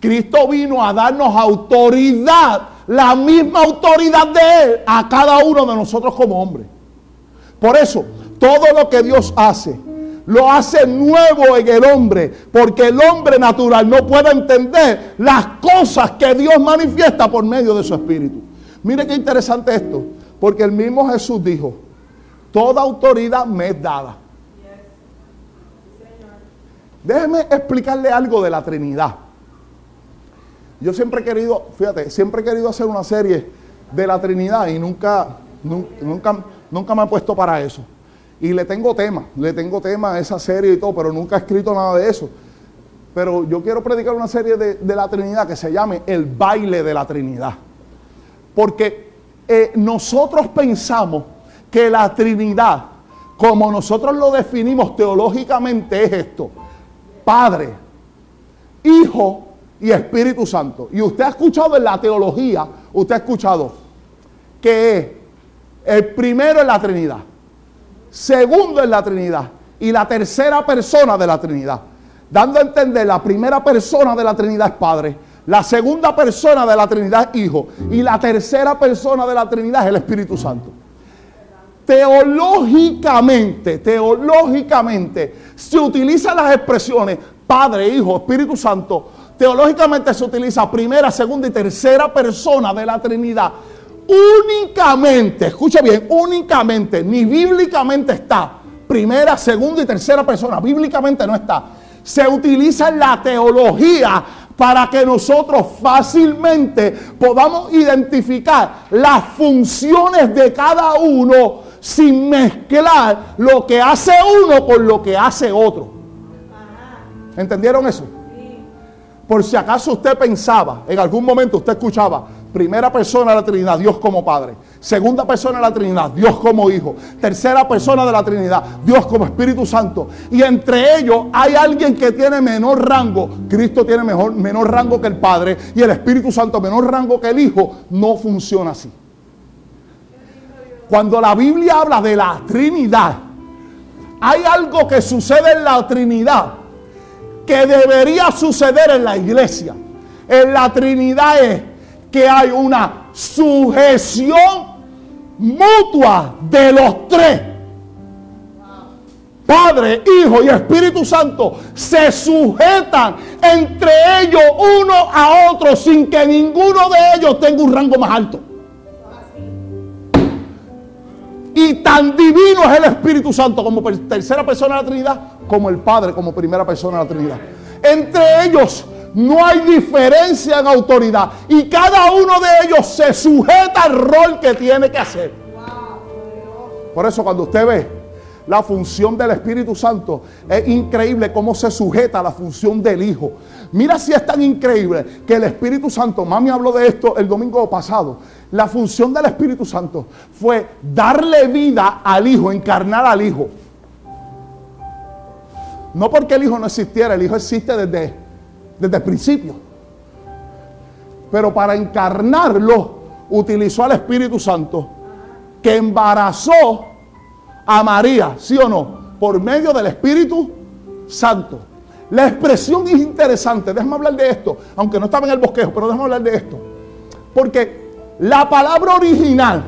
S2: Cristo vino a darnos autoridad, la misma autoridad de Él a cada uno de nosotros como hombres. Por eso, todo lo que Dios hace, lo hace nuevo en el hombre, porque el hombre natural no puede entender las cosas que Dios manifiesta por medio de su espíritu. Mire qué interesante esto, porque el mismo Jesús dijo, toda autoridad me es dada. Déjeme explicarle algo de la Trinidad. Yo siempre he querido, fíjate, siempre he querido hacer una serie de la Trinidad y nunca, nunca, nunca me he puesto para eso. Y le tengo tema, le tengo tema a esa serie y todo, pero nunca he escrito nada de eso. Pero yo quiero predicar una serie de, la Trinidad que se llame El baile de la Trinidad. Porque eh, nosotros pensamos que la Trinidad, como nosotros lo definimos teológicamente, es esto. Padre, Hijo y Espíritu Santo. Y usted ha escuchado en la teología, usted ha escuchado que el primero es la Trinidad segundo en la Trinidad y la tercera persona de la Trinidad. Dando a entender, la primera persona de la Trinidad es Padre, La segunda persona de la Trinidad es Hijo. Y la tercera persona de la Trinidad es el Espíritu Santo. Teológicamente, teológicamente, se utilizan las expresiones Padre, Hijo, Espíritu Santo. Teológicamente se utiliza primera, segunda y tercera persona de la Trinidad. Únicamente, escucha bien, únicamente, ni bíblicamente está. Primera, segunda y tercera persona, bíblicamente no está. Se utiliza la teología para que nosotros fácilmente podamos identificar las funciones de cada uno sin mezclar lo que hace uno con lo que hace otro. ¿Entendieron eso? Por si acaso usted pensaba, en algún momento usted escuchaba, primera persona de la Trinidad, Dios como Padre. Segunda persona de la Trinidad, Dios como Hijo. Tercera persona de la Trinidad, Dios como Espíritu Santo. Y entre ellos hay alguien que tiene menor rango. Cristo tiene mejor, menor rango que el Padre y el Espíritu Santo menor rango que el Hijo. No funciona así. Cuando la Biblia habla de la Trinidad, hay algo que sucede en la Trinidad que debería suceder en la iglesia. En la Trinidad es que hay una sujeción mutua de los tres. Padre, Hijo y Espíritu Santo se sujetan entre ellos uno a otro sin que ninguno de ellos tenga un rango más alto. Y tan divino es el Espíritu Santo como tercera persona de la Trinidad, como el Padre como primera persona de la Trinidad. Entre ellos no hay diferencia en autoridad. Y cada uno de ellos se sujeta al rol que tiene que hacer. Por eso cuando usted ve la función del Espíritu Santo, es increíble cómo se sujeta a la función del Hijo. Mira si es tan increíble que el Espíritu Santo, mami habló de esto el domingo pasado, la función del Espíritu Santo fue darle vida al Hijo, encarnar al Hijo. No porque el Hijo no existiera, el Hijo existe desde desde el principio. Pero para encarnarlo utilizó al Espíritu Santo que embarazó a María, ¿sí o no? Por medio del Espíritu Santo. La expresión es interesante, déjame hablar de esto, aunque no estaba en el bosquejo, pero déjame hablar de esto. Porque la palabra original,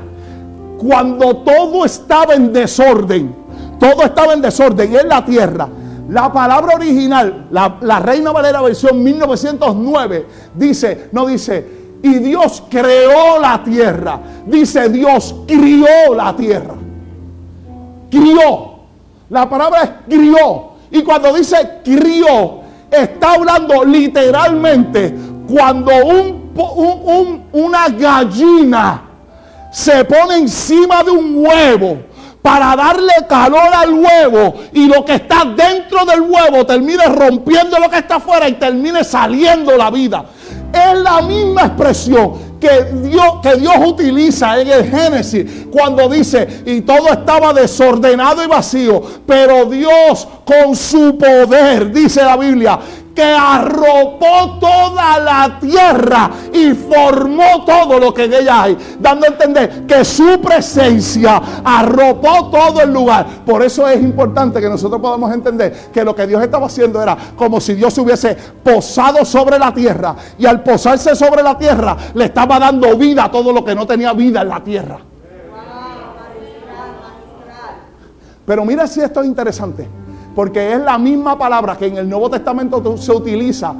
S2: cuando todo estaba en desorden, todo estaba en desorden en la tierra, la palabra original, la, Reina Valera versión 1909, dice, no dice, y Dios creó la tierra. Dice, Dios crió la tierra. Crió. La palabra es crió. Y cuando dice crió, está hablando literalmente cuando una gallina se pone encima de un huevo para darle calor al huevo y lo que está dentro del huevo termine rompiendo lo que está afuera y termine saliendo la vida. Es la misma expresión que Dios, que Dios utiliza en el Génesis cuando dice, y todo estaba desordenado y vacío, pero Dios con su poder, dice la Biblia, que arropó toda la tierra y formó todo lo que en ella hay, dando a entender que su presencia arropó todo el lugar. Por eso es importante que nosotros podamos entender que lo que Dios estaba haciendo era como si Dios se hubiese posado sobre la tierra y al posarse sobre la tierra le estaba dando vida a todo lo que no tenía vida en la tierra. Pero mira si esto es interesante. Porque es la misma palabra que en el Nuevo Testamento se utiliza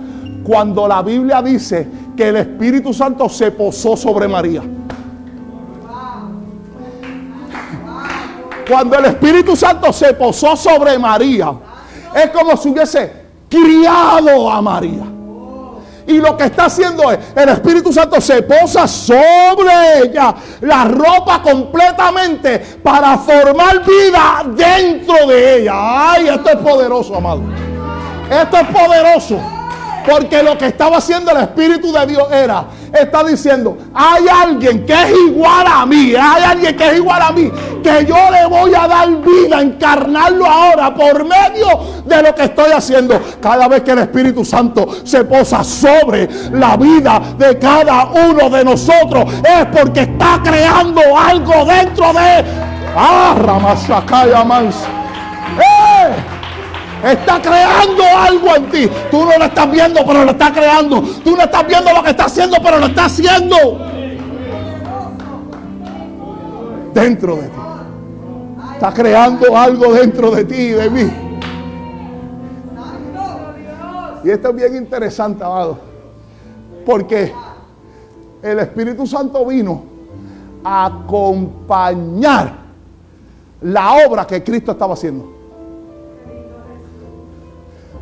S2: cuando la Biblia dice que el Espíritu Santo se posó sobre María. Cuando el Espíritu Santo se posó sobre María, es como si hubiese criado a María. Y lo que está haciendo es, el Espíritu Santo se posa sobre ella, la ropa completamente para formar vida dentro de ella. Ay, esto es poderoso, amado. Esto es poderoso. Porque lo que estaba haciendo el Espíritu de Dios era, está diciendo, hay alguien que es igual a mí, hay alguien que es igual a mí, que yo le voy a dar vida, encarnarlo ahora por medio de lo que estoy haciendo. Cada vez que el Espíritu Santo se posa sobre la vida de cada uno de nosotros, es porque está creando algo dentro de... ¡Ah, ¡Eh! Está creando algo en ti. Tú no lo estás viendo, pero lo está creando. Tú no estás viendo lo que está haciendo, pero lo está haciendo. Dentro de ti. Está creando algo dentro de ti y de mí. Y esto es bien interesante, amado. Porque el Espíritu Santo vino a acompañar la obra que Cristo estaba haciendo.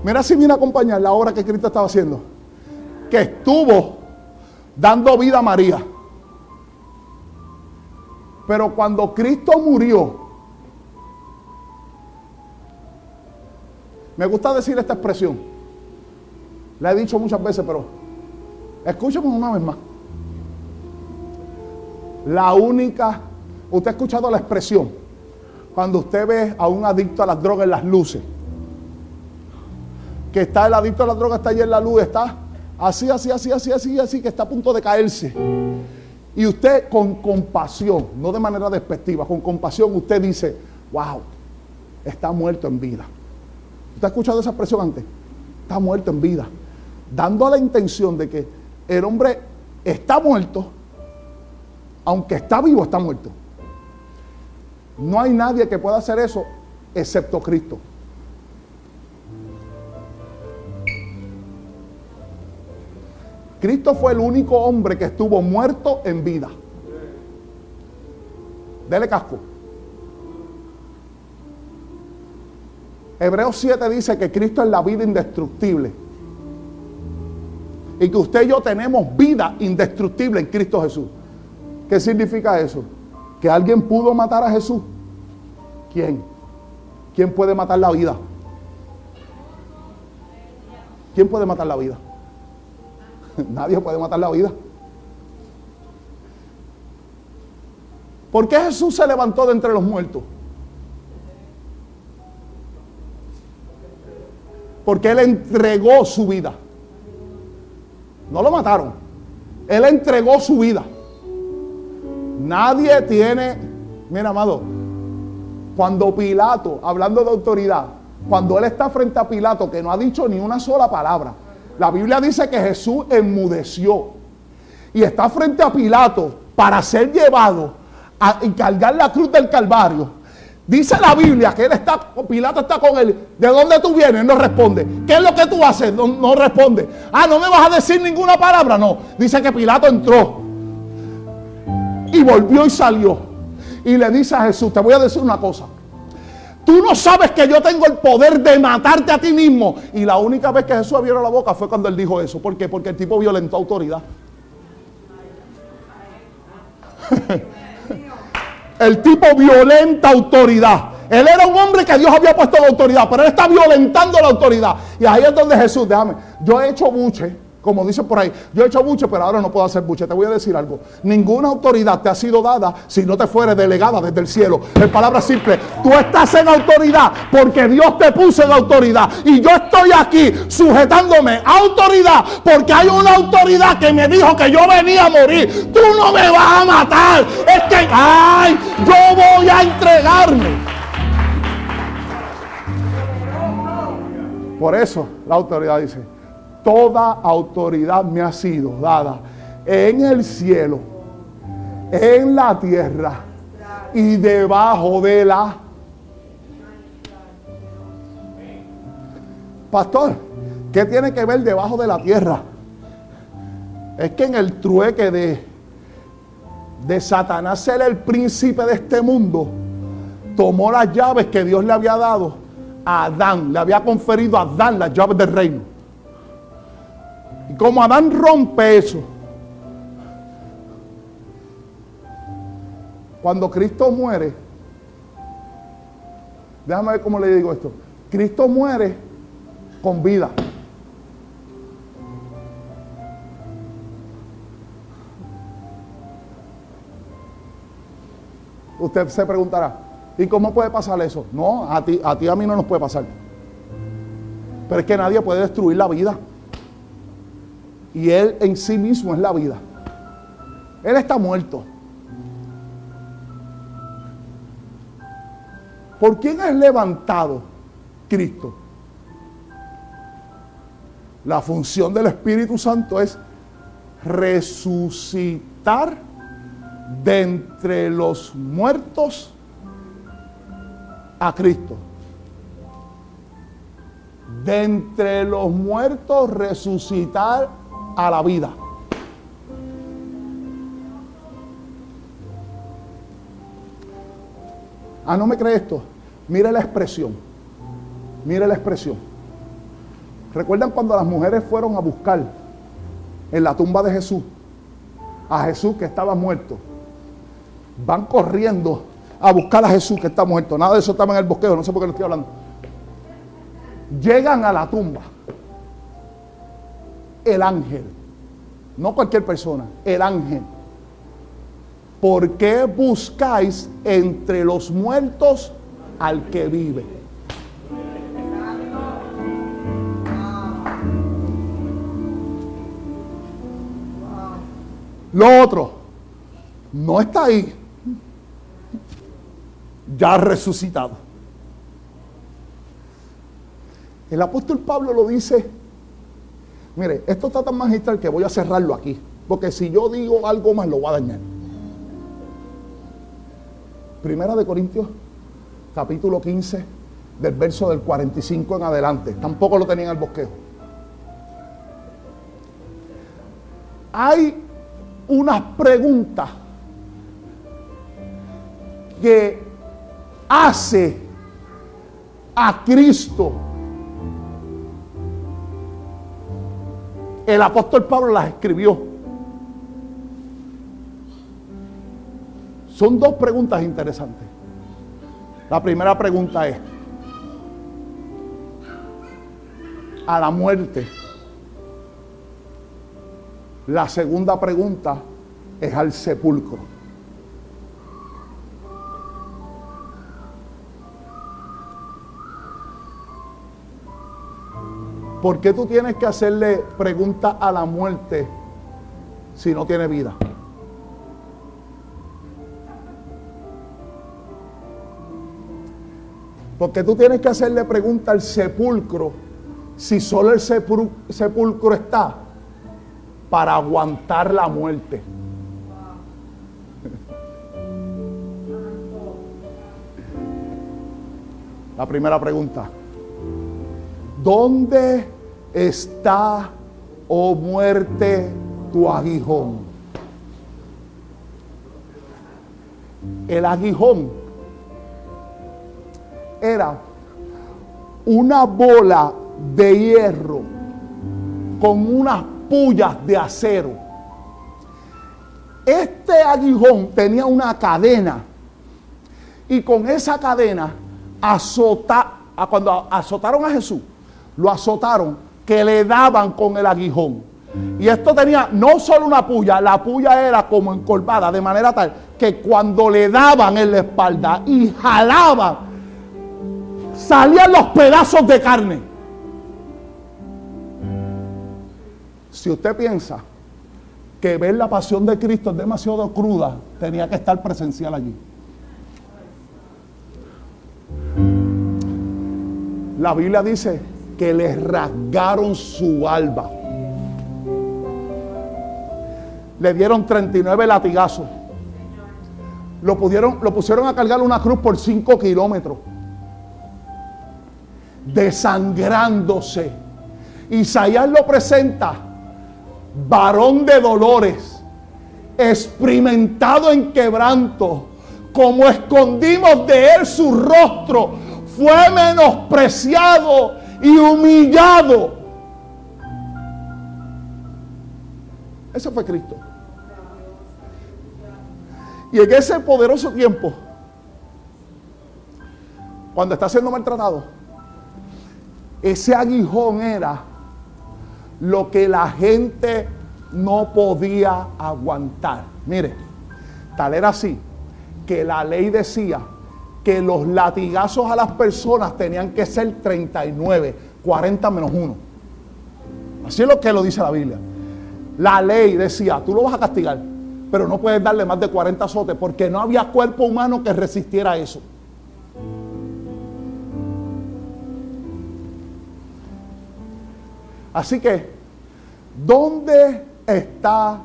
S2: Mira si viene a acompañar la obra que Cristo estaba haciendo. Que estuvo dando vida a María. Pero cuando Cristo murió, me gusta decir esta expresión. La he dicho muchas veces, pero escúchame una vez más. La única, usted ha escuchado la expresión, cuando usted ve a un adicto a las drogas en las luces, que está el adicto a las drogas, está allí en la luz, está así, así, así, así, así, así, que está a punto de caerse. Y usted con compasión, no de manera despectiva, con compasión usted dice, wow, está muerto en vida. ¿Usted ha escuchado esa expresión antes? Está muerto en vida. Dando la intención de que el hombre está muerto, aunque está vivo, está muerto. No hay nadie que pueda hacer eso excepto Cristo. Cristo fue el único hombre que estuvo muerto en vida. Dele casco. Hebreos 7 dice que Cristo es la vida indestructible. Y que usted y yo tenemos vida indestructible en Cristo Jesús. ¿Qué significa eso? Que alguien pudo matar a Jesús. ¿Quién? ¿Quién puede matar la vida? ¿Quién puede matar la vida? Nadie puede matar la vida. ¿Por qué Jesús se levantó de entre los muertos? Porque Él entregó su vida. No lo mataron. Él entregó su vida. Nadie tiene, mira amado, cuando Pilato, hablando de autoridad, cuando él está frente a Pilato, que no ha dicho ni una sola palabra, la Biblia dice que Jesús enmudeció y está frente a Pilato para ser llevado a cargar la cruz del Calvario. Dice la Biblia que él está, Pilato está con él. ¿De dónde tú vienes? No responde. ¿Qué es lo que tú haces? No, responde. Ah, no me vas a decir ninguna palabra. No. Dice que Pilato entró y volvió y salió. Y le dice a Jesús, te voy a decir una cosa. Tú no sabes que yo tengo el poder de matarte a ti mismo. Y la única vez que Jesús abrió la boca fue cuando él dijo eso. ¿Por qué? Porque el tipo violentó autoridad. el tipo violenta autoridad. Él era un hombre que Dios había puesto la autoridad, pero él está violentando la autoridad. Y ahí es donde Jesús, déjame, yo he hecho buche como dice por ahí, yo he hecho buche, pero ahora no puedo hacer buche. Te voy a decir algo. Ninguna autoridad te ha sido dada si no te fuere delegada desde el cielo. En palabras simples, tú estás en autoridad porque Dios te puso en autoridad. Y yo estoy aquí sujetándome a autoridad porque hay una autoridad que me dijo que yo venía a morir. Tú no me vas a matar. Es que, ay, yo voy a entregarme. Por eso la autoridad dice, toda autoridad me ha sido dada en el cielo, en la tierra y debajo de la... Pastor, ¿qué tiene que ver debajo de la tierra? Es que en el trueque de, de Satanás ser el príncipe de este mundo, tomó las llaves que Dios le había dado a Adán, le había conferido a Adán las llaves del reino. Y como Adán rompe eso, cuando Cristo muere, déjame ver cómo le digo esto, Cristo muere con vida. Usted se preguntará, ¿y cómo puede pasar eso? No, a ti, a ti a mí no nos puede pasar. Pero es que nadie puede destruir la vida. Y Él en sí mismo es la vida. Él está muerto. ¿Por quién es levantado Cristo? La función del Espíritu Santo es resucitar de entre los muertos a Cristo. De entre los muertos resucitar a la vida. Ah, no me cree esto. Mire la expresión. Mire la expresión. ¿Recuerdan cuando las mujeres fueron a buscar en la tumba de Jesús a Jesús que estaba muerto? Van corriendo a buscar a Jesús que está muerto. Nada de eso estaba en el bosqueo, no sé por qué lo estoy hablando. Llegan a la tumba. El ángel. No cualquier persona, el ángel. ¿Por qué buscáis entre los muertos al que vive? Lo otro, no está ahí, ya resucitado. El apóstol Pablo lo dice, mire, esto está tan magistral que voy a cerrarlo aquí, porque si yo digo algo más lo va a dañar. Primera de Corintios, capítulo 15, del verso del 45 en adelante. Tampoco lo tenía en el bosquejo. Hay unas preguntas que hace a Cristo. El apóstol Pablo las escribió. Son dos preguntas interesantes. La primera pregunta es, a la muerte. La segunda pregunta es al sepulcro. ¿Por qué tú tienes que hacerle pregunta a la muerte si no tiene vida? Porque tú tienes que hacerle pregunta al sepulcro si solo el sepulcro está para aguantar la muerte. La primera pregunta. ¿Dónde está, oh muerte, tu aguijón? El aguijón era una bola de hierro con unas pullas de acero. Este aguijón tenía una cadena y con esa cadena cuando azotaron a Jesús, lo azotaron que le daban con el aguijón. Y esto tenía no solo una puya, la puya era como encorvada, de manera tal que cuando le daban en la espalda y jalaban salían los pedazos de carne. Si usted piensa que ver la pasión de Cristo es demasiado cruda, tenía que estar presencial allí. La Biblia dice que le rasgaron su alba. Le dieron 39 latigazos. Lo, pudieron, lo pusieron a cargar una cruz por 5 kilómetros desangrándose. Isaías lo presenta, varón de dolores, experimentado en quebranto, como escondimos de él su rostro, fue menospreciado y humillado. Ese fue Cristo. Y en ese poderoso tiempo, cuando está siendo maltratado, ese aguijón era lo que la gente no podía aguantar. Mire, tal era así que la ley decía que los latigazos a las personas tenían que ser 39, 40 menos 1. Así es lo que lo dice la Biblia. La ley decía, tú lo vas a castigar, pero no puedes darle más de 40 azotes porque no había cuerpo humano que resistiera eso. Así que, ¿dónde está,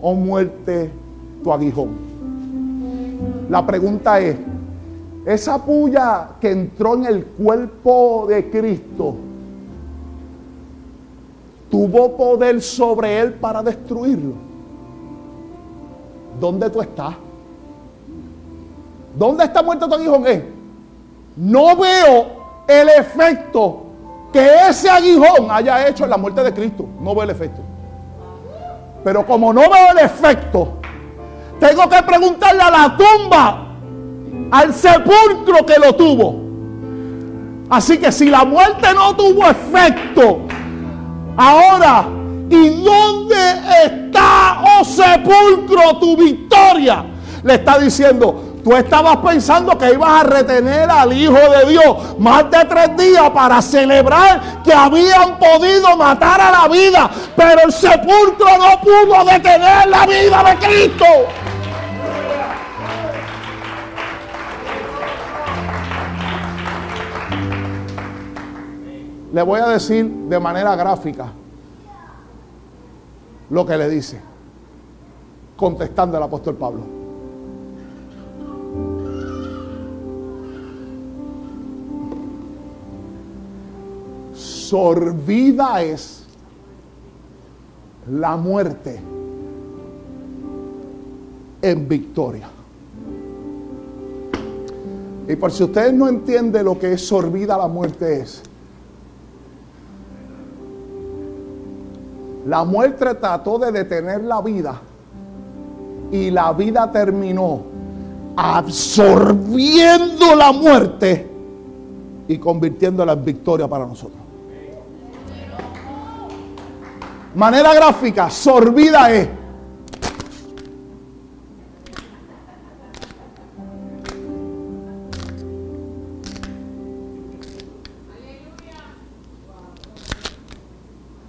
S2: oh muerte, tu aguijón? La pregunta es, esa puya que entró en el cuerpo de Cristo, ¿tuvo poder sobre él para destruirlo? ¿Dónde tú estás? ¿Dónde está muerto tu aguijón? Eh, no veo el efecto que ese aguijón haya hecho en la muerte de Cristo. No veo el efecto. Pero como no veo el efecto, tengo que preguntarle a la tumba, al sepulcro que lo tuvo. Así que si la muerte no tuvo efecto, ahora, ¿y dónde está, oh sepulcro, tu victoria? Le está diciendo, Tú estabas pensando que ibas a retener al Hijo de Dios más de tres días para celebrar que habían podido matar a la vida, pero el sepulcro no pudo detener la vida de Cristo. Le voy a decir de manera gráfica lo que le dice, contestando al apóstol Pablo. absorbida es la muerte en victoria. Y por si ustedes no entienden lo que es sorbida la muerte es, la muerte trató de detener la vida y la vida terminó absorbiendo la muerte y convirtiéndola en victoria para nosotros. Manera gráfica, sorbida es.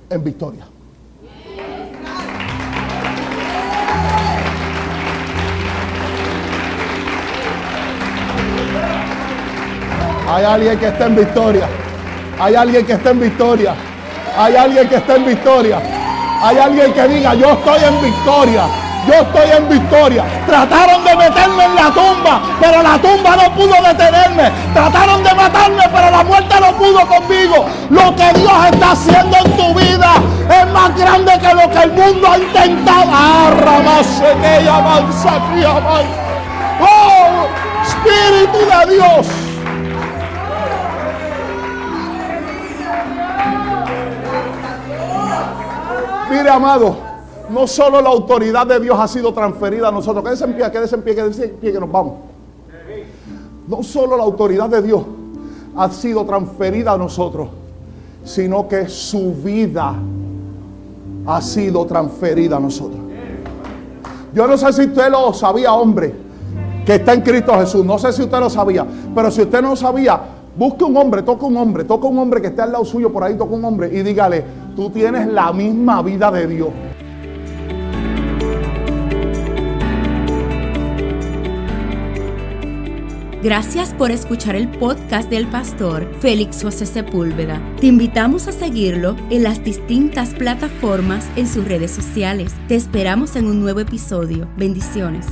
S2: En victoria. Hay alguien que está en victoria. Hay alguien que está en victoria. Hay alguien que está en victoria. Hay alguien que diga, yo estoy en victoria. Yo estoy en victoria. Trataron de meterme en la tumba, pero la tumba no pudo detenerme. Trataron de matarme, pero la muerte no pudo conmigo. Lo que Dios está haciendo en tu vida es más grande que lo que el mundo ha intentado. Ah, que avanza, Oh, Espíritu de Dios. Mire, amado, no solo la autoridad de Dios ha sido transferida a nosotros. Quédese en pie, quédese en pie, quédese en pie, que nos vamos. No solo la autoridad de Dios ha sido transferida a nosotros, sino que su vida ha sido transferida a nosotros. Yo no sé si usted lo sabía, hombre, que está en Cristo Jesús. No sé si usted lo sabía, pero si usted no lo sabía, busque un hombre, toca un hombre, toca un hombre que esté al lado suyo por ahí, toca un hombre y dígale, tú tienes la misma vida de Dios.
S1: Gracias por escuchar el podcast del pastor Félix José Sepúlveda. Te invitamos a seguirlo en las distintas plataformas en sus redes sociales. Te esperamos en un nuevo episodio. Bendiciones.